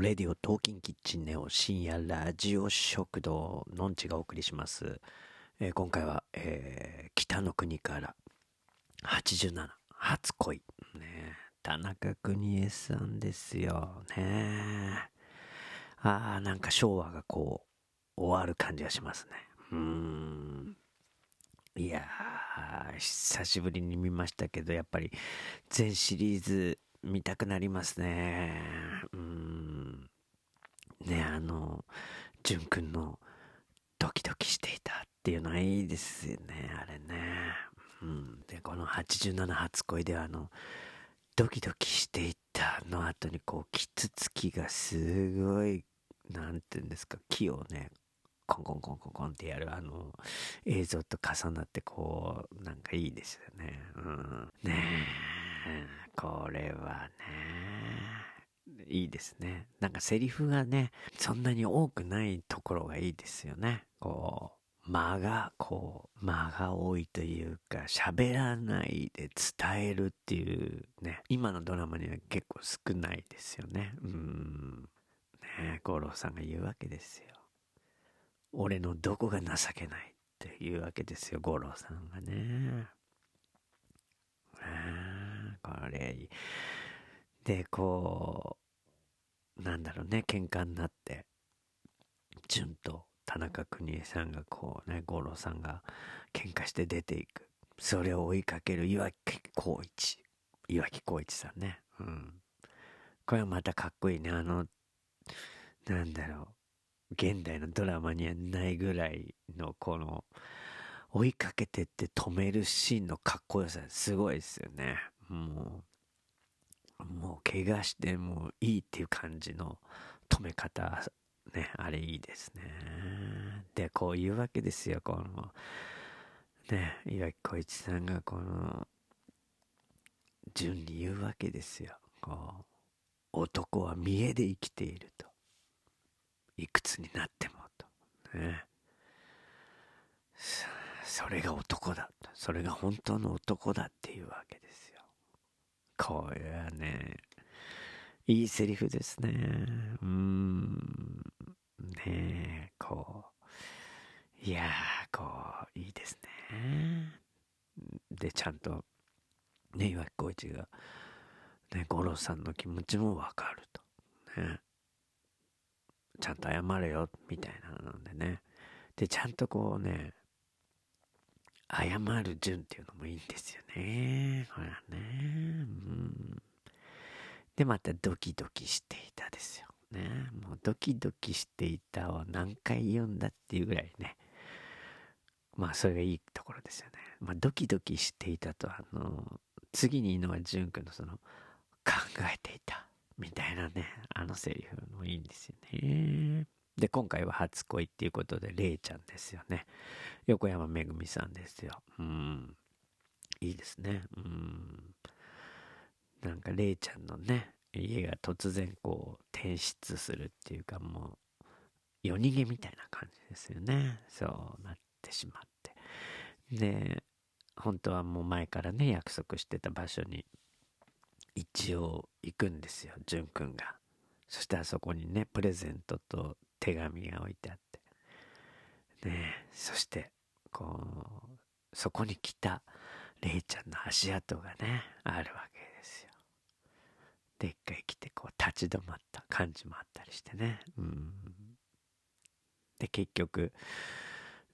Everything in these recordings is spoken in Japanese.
レディオトーキンキッチンネオ深夜ラジオ食堂のんちがお送りします。えー今回は、えー北の国から87初恋。ね田中邦衛さんですよ。ねああ、なんか昭和がこう、終わる感じがしますね。うーん。いやー、久しぶりに見ましたけど、やっぱり全シリーズ見たくなりますね。うん。ね、あの、淳くんのドキドキしていたっていうのはいいですよね、あれね。うん。で、この87初恋ではあの、ドキドキしていたの後にこう、キツツキがすごい、なんていうんですか、木をね、コンコンコンコンコンってやるあの映像と重なってこうなんかいいですよね。うん、ねえこれはねいいですね。なんかセリフがねそんなに多くないところがいいですよね。こう間がこう間が多いというか喋らないで伝えるっていうね今のドラマには結構少ないですよね。うんね五郎さんが言うわけですよ。俺のどこが情けないっていうわけですよ、五郎さんがね。ああ、これいい。で、こう、なんだろうね、喧嘩になって、純と田中邦衛さんがこうね、五郎さんが喧嘩して出ていく。それを追いかける岩木光一。岩木光一さんね。うん。これはまたかっこいいね。あの、なんだろう。現代のドラマにはないぐらいのこの追いかけてって止めるシーンのかっこよさすごいですよねもうもう怪我してもいいっていう感じの止め方ねあれいいですねでこういうわけですよこのね岩城浩一さんがこの順に言うわけですよこう男は見栄で生きているといくつになってもと。ね。それが男だと。それが本当の男だっていうわけ。これはね、いいセリフですね。うん。ねえ、こう。いやー、こう、いいですね。で、ちゃんと、ね、岩城浩一が、ね、五郎さんの気持ちもわかると。ね。ちゃんと謝れよ、みたいなのでね。で、ちゃんとこうね、謝る順っていうのもいいんですよね。ほらね。うん。で、またドキドキしていたですよ。ね。もうドキドキしていたを何回言うんだっていうぐらいね。まあ、それがいいところですよね。まあ、ドキドキしていたと、あの、次にいいのは淳君のその、考えていた。みたいなね、あのセリフもいいんですよね。で、今回は初恋っていうことで、れいちゃんですよね。横山めぐみさんですよ。うん。いいですね。うん。なんか、れいちゃんのね、家が突然こう、転出するっていうか、もう、夜逃げみたいな感じですよね。そうなってしまって。で、本当はもう前からね、約束してた場所に、一応行くんですよ、淳くんが。そしたらそこにね、プレゼントと手紙が置いてあって。ね、そして、こう、そこに来たレイちゃんの足跡がね、あるわけですよ。でっかい来て、こう、立ち止まった感じもあったりしてね。うん。で、結局、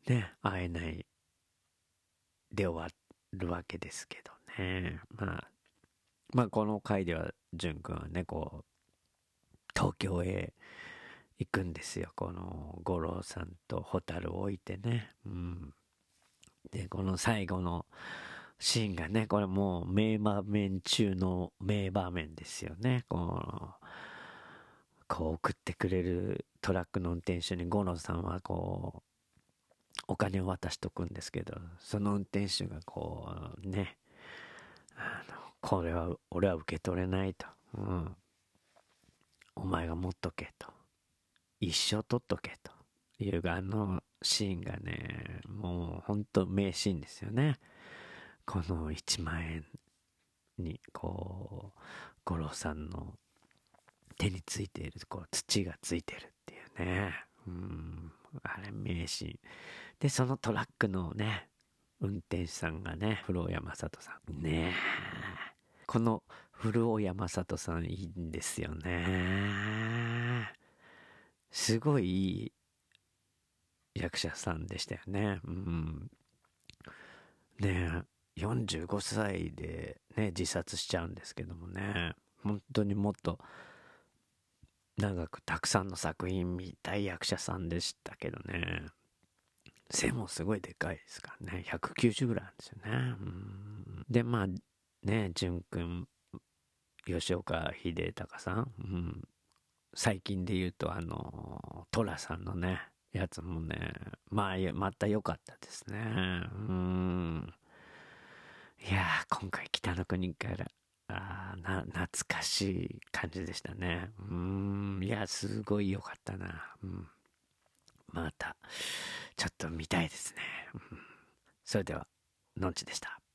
ね、会えないで終わるわけですけどね。まあ、まあこの回では淳君はねこう東京へ行くんですよ。この五郎さんと蛍を置いてね。うん。でこの最後のシーンがねこれもう名場面中の名場面ですよね。このこう送ってくれるトラックの運転手に五郎さんはこうお金を渡しとくんですけどその運転手がこうねあのこれは俺は受け取れないと、うん、お前が持っとけと。一生取っとけと。いうあのシーンがねもうほんと名シーンですよね。この1万円にこう五郎さんの手についているこう土がついてるっていうね。うんあれ名シーン。でそのトラックのね運転手さんがね古尾山里さん。ねえ。この古尾山里さんいいんですよね。すごいいい役者さんでしたよね。うん。ね45歳でね自殺しちゃうんですけどもね。本当にもっと長くたくさんの作品見たい役者さんでしたけどね。背もすごいでかいですからね。190ぐらいあるんですよね。うん。でまあね淳君吉岡秀隆さん、うん、最近で言うとあの寅さんのねやつもねまあまた良かったですね。うん。いや今回北の国からあな懐かしい感じでしたね。うん。いやすごい良かったな、うん、またちょっと見たいですね、うん、それではのんちでした。